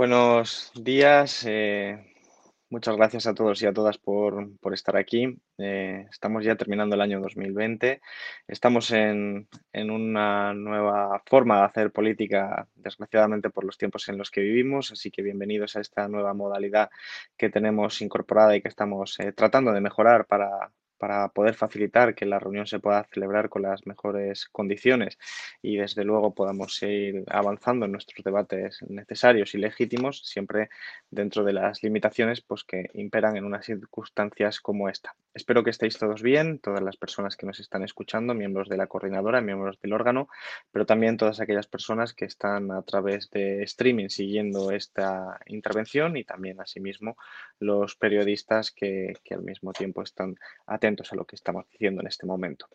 Buenos días, eh, muchas gracias a todos y a todas por, por estar aquí. Eh, estamos ya terminando el año 2020, estamos en, en una nueva forma de hacer política, desgraciadamente por los tiempos en los que vivimos, así que bienvenidos a esta nueva modalidad que tenemos incorporada y que estamos eh, tratando de mejorar para, para poder facilitar que la reunión se pueda celebrar con las mejores condiciones y desde luego podamos seguir avanzando en nuestros debates necesarios y legítimos, siempre dentro de las limitaciones pues, que imperan en unas circunstancias como esta. Espero que estéis todos bien, todas las personas que nos están escuchando, miembros de la coordinadora, miembros del órgano, pero también todas aquellas personas que están a través de streaming siguiendo esta intervención y también asimismo los periodistas que, que al mismo tiempo están atentos a lo que estamos diciendo en este momento.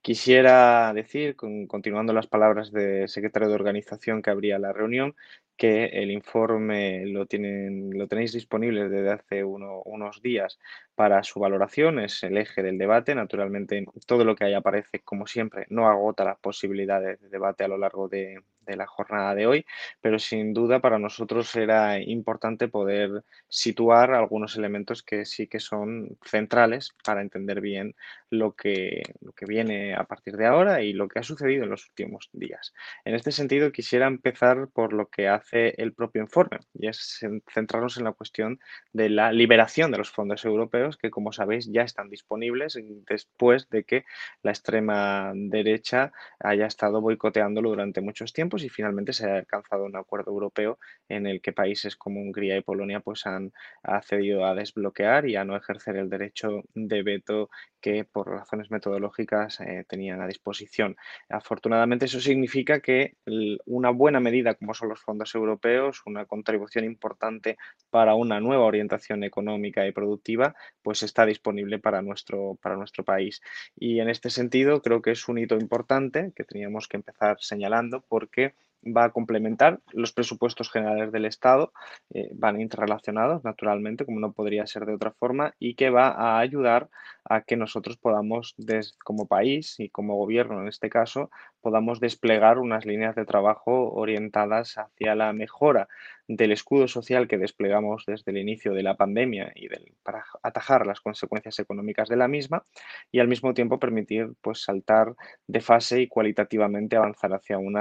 Quisiera decir, continuando las palabras del secretario de organización que abría la reunión, que el informe lo, tienen, lo tenéis disponible desde hace unos días para su valoración, es el eje del debate. Naturalmente, todo lo que ahí aparece, como siempre, no agota las posibilidades de debate a lo largo de, de la jornada de hoy, pero sin duda para nosotros era importante poder situar algunos elementos que sí que son centrales para entender bien lo que, lo que viene a partir de ahora y lo que ha sucedido en los últimos días. En este sentido, quisiera empezar por lo que hace el propio informe y es centrarnos en la cuestión de la liberación de los fondos europeos que, como sabéis, ya están disponibles después de que la extrema derecha haya estado boicoteándolo durante muchos tiempos y finalmente se ha alcanzado un acuerdo europeo en el que países como Hungría y Polonia pues han accedido a desbloquear y a no ejercer el derecho de veto que por razones metodológicas eh, tenían a disposición. Afortunadamente eso significa que una buena medida como son los fondos europeos, una contribución importante para una nueva orientación económica y productiva, pues está disponible para nuestro, para nuestro país. Y en este sentido creo que es un hito importante que teníamos que empezar señalando porque va a complementar. Los presupuestos generales del Estado, eh, van interrelacionados naturalmente, como no podría ser de otra forma, y que va a ayudar a que nosotros podamos, como país y como gobierno en este caso, podamos desplegar unas líneas de trabajo orientadas hacia la mejora del escudo social que desplegamos desde el inicio de la pandemia y para atajar las consecuencias económicas de la misma y al mismo tiempo permitir pues, saltar de fase y cualitativamente avanzar hacia un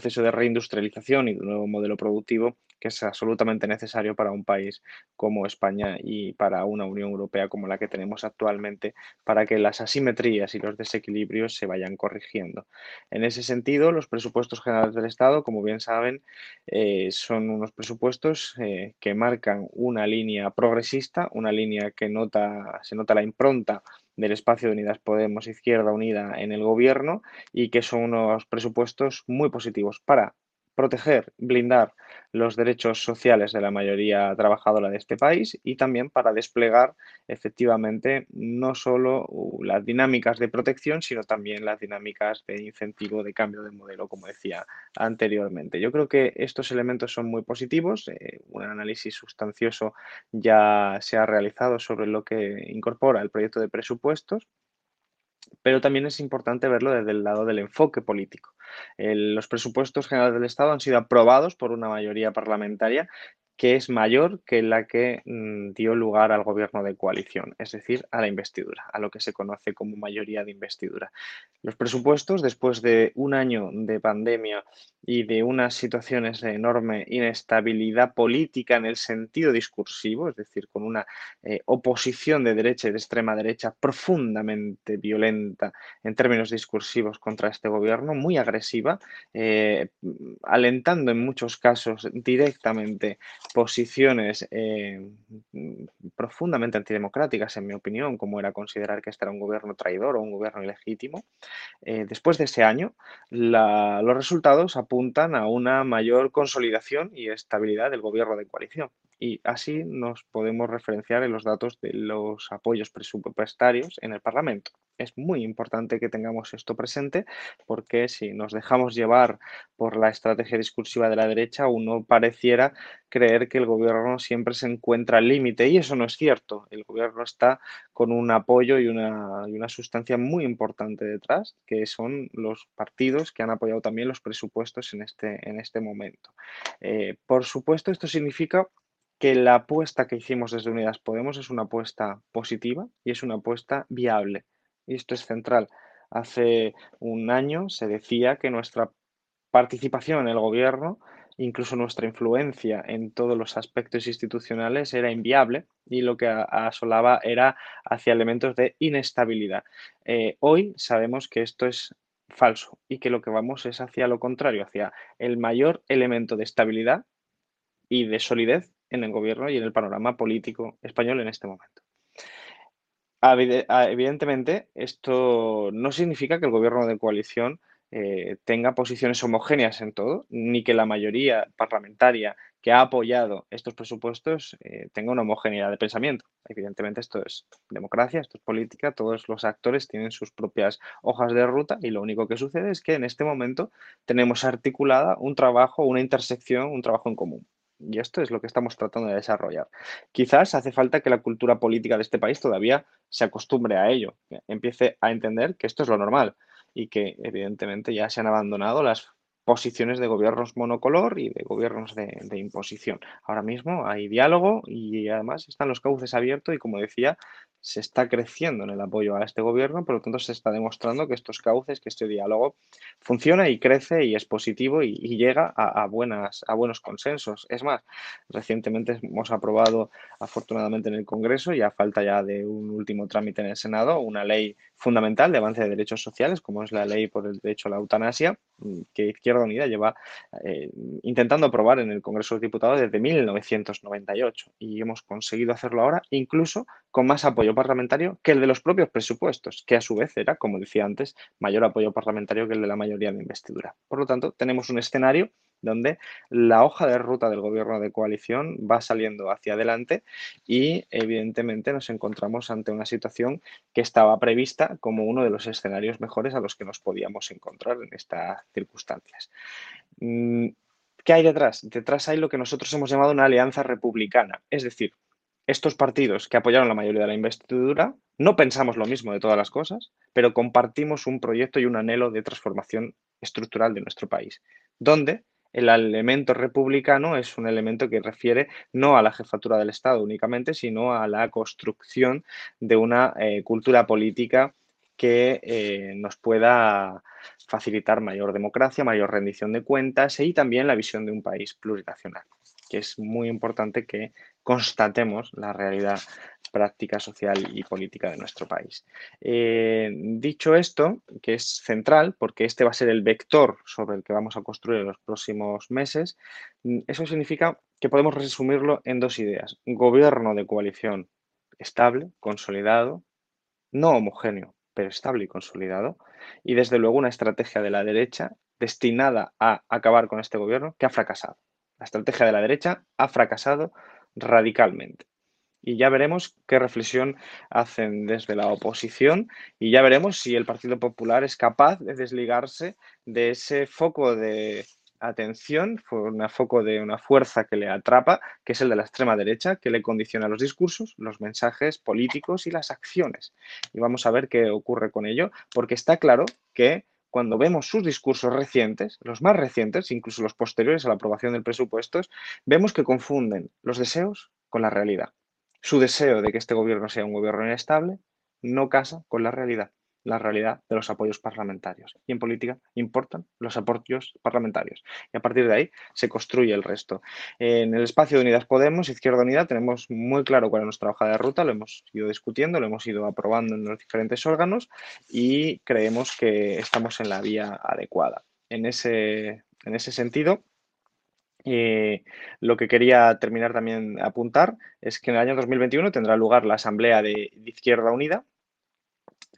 proceso de reindustrialización y de un nuevo modelo productivo que es absolutamente necesario para un país como España y para una Unión Europea como la que tenemos actualmente para que las asimetrías y los desequilibrios se vayan corrigiendo. En ese sentido, los presupuestos generales del Estado, como bien saben, eh, son unos presupuestos eh, que marcan una línea progresista, una línea que nota, se nota la impronta del espacio de Unidas Podemos Izquierda Unida en el gobierno y que son unos presupuestos muy positivos para proteger, blindar los derechos sociales de la mayoría trabajadora de este país y también para desplegar efectivamente no solo las dinámicas de protección, sino también las dinámicas de incentivo de cambio de modelo, como decía anteriormente. Yo creo que estos elementos son muy positivos. Eh, un análisis sustancioso ya se ha realizado sobre lo que incorpora el proyecto de presupuestos pero también es importante verlo desde el lado del enfoque político. los presupuestos generales del Estado han sido aprobados por una mayoría parlamentaria que es mayor que la que mm, dio lugar al gobierno de coalición, es decir, a la investidura, a lo que se conoce como mayoría de investidura. Los presupuestos, después de un año de pandemia y de unas situaciones de enorme inestabilidad política en el sentido discursivo, es decir, con una eh, oposición de derecha y de extrema derecha profundamente violenta en términos discursivos contra este gobierno, muy agresiva, eh, alentando en muchos casos directamente posiciones eh, profundamente antidemocráticas, en mi opinión, como era considerar que este era un gobierno traidor o un gobierno ilegítimo, eh, después de ese año, los resultados apuntan a una mayor consolidación y estabilidad del gobierno de coalición. Y así nos podemos referenciar en los datos de los apoyos presupuestarios en el Parlamento. Es muy importante que tengamos esto presente porque si nos dejamos llevar por la estrategia discursiva de la derecha, uno pareciera creer que el gobierno siempre se encuentra al límite y eso no es cierto. El gobierno está con un apoyo y una, y una sustancia muy importante detrás, que son los partidos que han apoyado también los presupuestos en este, en este momento. Eh, por supuesto, esto significa que la apuesta que hicimos desde Unidas Podemos es una apuesta positiva y es una apuesta viable. Y esto es central. Hace un año se decía que nuestra participación en el gobierno, incluso nuestra influencia en todos los aspectos institucionales era inviable y lo que asolaba era hacia elementos de inestabilidad. Eh, hoy sabemos que esto es falso y que lo que vamos es hacia lo contrario, hacia el mayor elemento de estabilidad y de solidez en el gobierno y en el panorama político español en este momento. Evidentemente, esto no significa que el gobierno de coalición eh, tenga posiciones homogéneas en todo, ni que la mayoría parlamentaria que ha apoyado estos presupuestos eh, tenga una homogeneidad de pensamiento. Evidentemente esto es democracia, esto es política, todos los actores tienen sus propias hojas de ruta y lo único que sucede es que en este momento tenemos articulada un trabajo, una intersección, un trabajo en común. Y esto es lo que estamos tratando de desarrollar. Quizás hace falta que la cultura política de este país todavía se acostumbre a ello, empiece a entender que esto es lo normal y que evidentemente ya se han abandonado las posiciones de gobiernos monocolor y de gobiernos de, imposición. Ahora mismo hay diálogo y además están los cauces abiertos y como decía, se está creciendo en el apoyo a este gobierno, por lo tanto se está demostrando que estos cauces, que este diálogo funciona y crece y es positivo y, llega a, buenas, a buenos consensos. Es más, recientemente hemos aprobado afortunadamente en el Congreso y a falta ya de un último trámite en el Senado, una ley fundamental de avance de derechos sociales, como es la ley por el derecho a la eutanasia, que Izquierda Unida lleva eh, intentando aprobar en el Congreso de Diputados desde 1998 y hemos conseguido hacerlo ahora incluso con más apoyo parlamentario que el de los propios presupuestos, que a su vez era, como decía antes, mayor apoyo parlamentario que el de la mayoría de investidura. Por lo tanto, tenemos un escenario donde la hoja de ruta del gobierno de coalición va saliendo hacia adelante y evidentemente nos encontramos ante una situación que estaba prevista como uno de los escenarios mejores a los que nos podíamos encontrar en estas circunstancias. Mm, ¿Qué hay detrás? Detrás hay lo que nosotros hemos llamado una alianza republicana, es decir, estos partidos que apoyaron la mayoría de la investidura no pensamos lo mismo de todas las cosas, pero compartimos un proyecto y un anhelo de transformación estructural de nuestro país, donde el elemento republicano es un elemento que refiere no a la jefatura del Estado únicamente, sino a la construcción de una eh, cultura política que eh, nos pueda facilitar mayor democracia, mayor rendición de cuentas y también la visión de un país plurinacional, que es muy importante que constatemos la realidad práctica, social y política de nuestro país. Eh, dicho esto, que es central, porque este va a ser el vector sobre el que vamos a construir en los próximos meses, mm, eso significa que podemos resumirlo en dos ideas. Gobierno de coalición estable, consolidado, no homogéneo, pero estable y consolidado, y desde luego una estrategia de la derecha destinada a acabar con este gobierno que ha fracasado. La estrategia de la derecha ha fracasado radicalmente. Y ya veremos qué reflexión hacen desde la oposición y ya veremos si el Partido Popular es capaz de desligarse de ese foco de atención, un foco de una fuerza que le atrapa, que es el de la extrema derecha, que le condiciona los discursos, los mensajes políticos y las acciones. Y vamos a ver qué ocurre con ello, porque está claro que cuando vemos sus discursos recientes, los más recientes, incluso los posteriores a la aprobación del presupuesto, vemos que confunden los deseos con la realidad. Su deseo de que este gobierno sea un gobierno inestable no casa con la realidad la realidad de los apoyos parlamentarios. Y en política importan los apoyos parlamentarios. Y a partir de ahí se construye el resto. En el espacio de Unidas Podemos, Izquierda Unida, tenemos muy claro cuál es nuestra hoja de ruta, lo hemos ido discutiendo, lo hemos ido aprobando en los diferentes órganos y creemos que estamos en la vía adecuada. En ese, en ese sentido, eh, lo que quería terminar también apuntar es que en el año 2021 tendrá lugar la Asamblea de Izquierda Unida,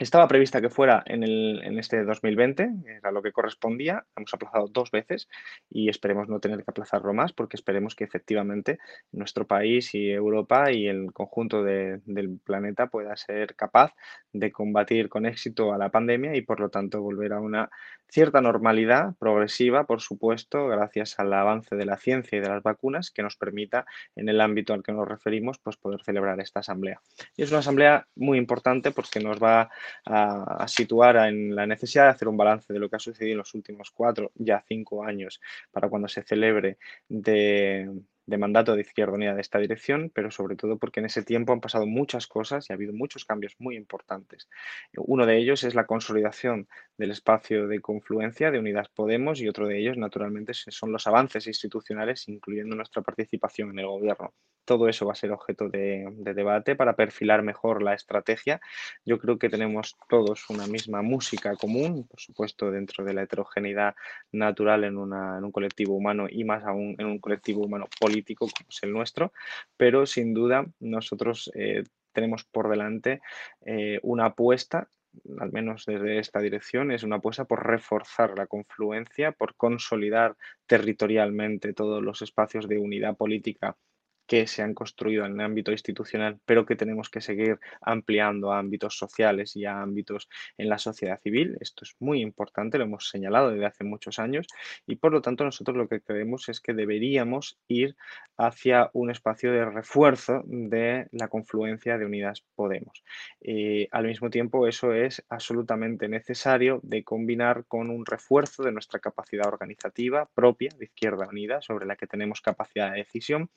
Estaba prevista que fuera en, el, en este 2020, era lo que correspondía, hemos aplazado dos veces y esperemos no tener que aplazarlo más porque esperemos que efectivamente nuestro país y Europa y el conjunto de- del planeta pueda ser capaz de combatir con éxito a la pandemia y por lo tanto volver a una cierta normalidad progresiva, por supuesto, gracias al avance de la ciencia y de las vacunas que nos permita en el ámbito al que nos referimos pues poder celebrar esta asamblea. Y es una asamblea muy importante porque nos va a situar en la necesidad de hacer un balance de lo que ha sucedido en los últimos cuatro, ya cinco años, para cuando se celebre de, de mandato de Izquierda Unida de esta dirección, pero sobre todo porque en ese tiempo han pasado muchas cosas y ha habido muchos cambios muy importantes. Uno de ellos es la consolidación del espacio de confluencia de Unidas Podemos y otro de ellos, naturalmente, son los avances institucionales, incluyendo nuestra participación en el gobierno. Todo eso va a ser objeto de, de debate para perfilar mejor la estrategia. Yo creo que tenemos todos una misma música común, por supuesto, dentro de la heterogeneidad natural en, una, en un colectivo humano y más aún en un colectivo humano político como es el nuestro, pero sin duda nosotros eh, tenemos por delante eh, una apuesta al menos desde esta dirección, es una apuesta por reforzar la confluencia, por consolidar territorialmente todos los espacios de unidad política que se han construido en el ámbito institucional, pero que tenemos que seguir ampliando a ámbitos sociales y a ámbitos en la sociedad civil. Esto es muy importante, lo hemos señalado desde hace muchos años y por lo tanto nosotros lo que creemos es que deberíamos ir hacia un espacio de refuerzo de la confluencia de Unidas Podemos. Eh, al mismo tiempo, eso es absolutamente necesario de combinar con un refuerzo de nuestra capacidad organizativa propia de Izquierda Unida, sobre la que tenemos capacidad de decisión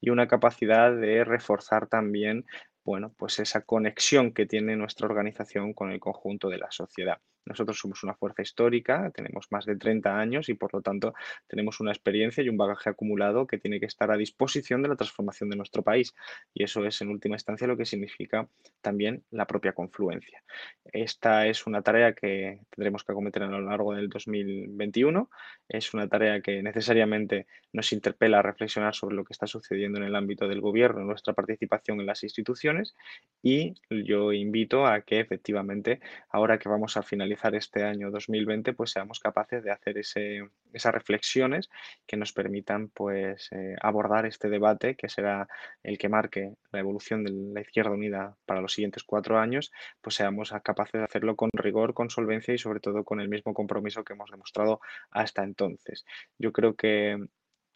y una capacidad de reforzar también bueno, pues esa conexión que tiene nuestra organización con el conjunto de la sociedad. Nosotros somos una fuerza histórica, tenemos más de 30 años y por lo tanto tenemos una experiencia y un bagaje acumulado que tiene que estar a disposición de la transformación de nuestro país. Y eso es en última instancia lo que significa también la propia confluencia. Esta es una tarea que tendremos que acometer a lo largo del 2021. Es una tarea que necesariamente nos interpela a reflexionar sobre lo que está sucediendo en el ámbito del gobierno, nuestra participación en las instituciones y yo invito a que efectivamente ahora que vamos a finalizar este año 2020, pues seamos capaces de hacer ese, esas reflexiones que nos permitan pues eh, abordar este debate que será el que marque la evolución de la Izquierda Unida para los siguientes cuatro años, pues seamos capaces de hacerlo con rigor, con solvencia y sobre todo con el mismo compromiso que hemos demostrado hasta entonces. Yo creo que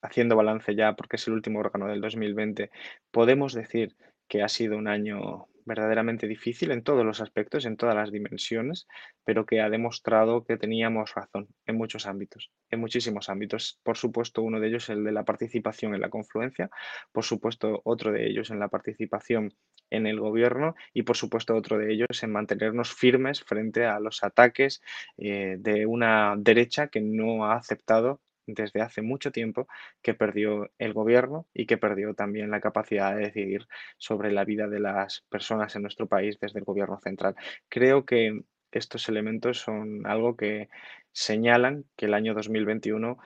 haciendo balance ya, porque es el último órgano del 2020, podemos decir que ha sido un año verdaderamente difícil en todos los aspectos, en todas las dimensiones, pero que ha demostrado que teníamos razón en muchos ámbitos, en muchísimos ámbitos. Por supuesto, uno de ellos el de la participación en la confluencia, por supuesto, otro de ellos en la participación en el gobierno y, por supuesto, otro de ellos en mantenernos firmes frente a los ataques eh, de una derecha que no ha aceptado desde hace mucho tiempo que perdió el gobierno y que perdió también la capacidad de decidir sobre la vida de las personas en nuestro país desde el gobierno central. Creo que estos elementos son algo que señalan que el año 2021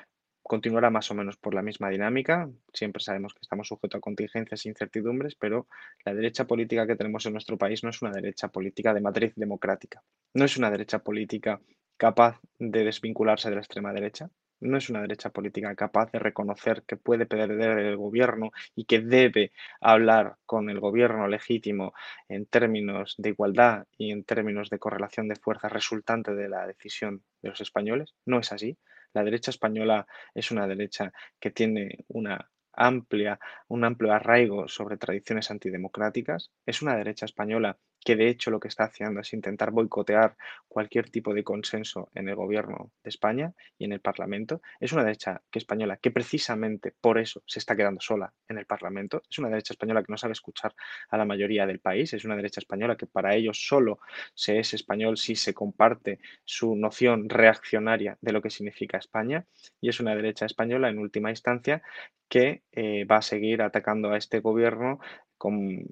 continuará más o menos por la misma dinámica. Siempre sabemos que estamos sujetos a contingencias e incertidumbres, pero la derecha política que tenemos en nuestro país no es una derecha política de matriz democrática. No es una derecha política capaz de desvincularse de la extrema derecha no es una derecha política capaz de reconocer que puede perder el gobierno y que debe hablar con el gobierno legítimo en términos de igualdad y en términos de correlación de fuerzas resultante de la decisión de los españoles. No es así. La derecha española es una derecha que tiene una amplia, un amplio arraigo sobre tradiciones antidemocráticas. Es una derecha española que de hecho lo que está haciendo es intentar boicotear cualquier tipo de consenso en el gobierno de España y en el Parlamento. Es una derecha que española que precisamente por eso se está quedando sola en el Parlamento. Es una derecha española que no sabe escuchar a la mayoría del país. Es una derecha española que para ellos solo se es español si se comparte su noción reaccionaria de lo que significa España. Y es una derecha española en última instancia que eh, va a seguir atacando a este gobierno con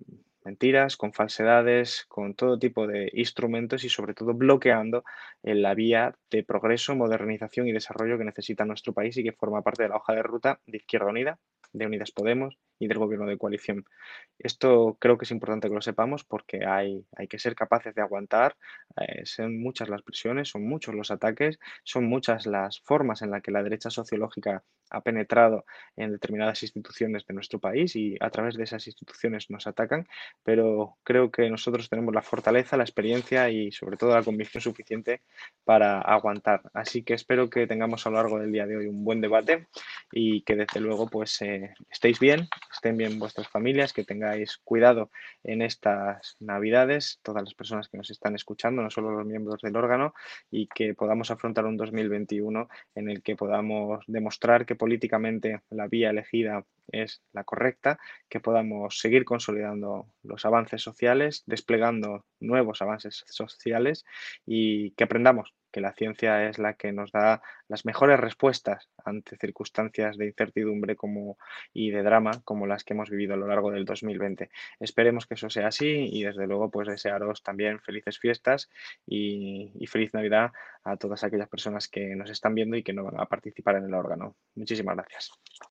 mentiras, con falsedades, con todo tipo de instrumentos y sobre todo bloqueando en la vía de progreso, modernización y desarrollo que necesita nuestro país y que forma parte de la hoja de ruta de Izquierda Unida, de Unidas Podemos y del gobierno de coalición. Esto creo que es importante que lo sepamos porque hay, hay que ser capaces de aguantar. eh, son muchas las presiones, son muchos los ataques, son muchas las formas en las que la derecha sociológica ha penetrado en determinadas instituciones de nuestro país y a través de esas instituciones nos atacan, pero creo que nosotros tenemos la fortaleza, la experiencia y sobre todo la convicción suficiente para aguantar. Así que espero que tengamos a lo largo del día de hoy un buen debate y que desde luego pues eh, estéis bien, estén bien vuestras familias, que tengáis cuidado en estas navidades, todas las personas que nos están escuchando, no solo los miembros del órgano, y que podamos afrontar un 2021 en el que podamos demostrar que políticamente la vía elegida es la correcta, que podamos seguir consolidando los avances sociales, desplegando nuevos avances sociales y que aprendamos que la ciencia es la que nos da las mejores respuestas ante circunstancias de incertidumbre como, y de drama como las que hemos vivido a lo largo del 2020. Esperemos que eso sea así y desde luego pues desearos también felices fiestas y, y feliz Navidad a todas aquellas personas que nos están viendo y que no van a participar en el órgano. Muchísimas gracias.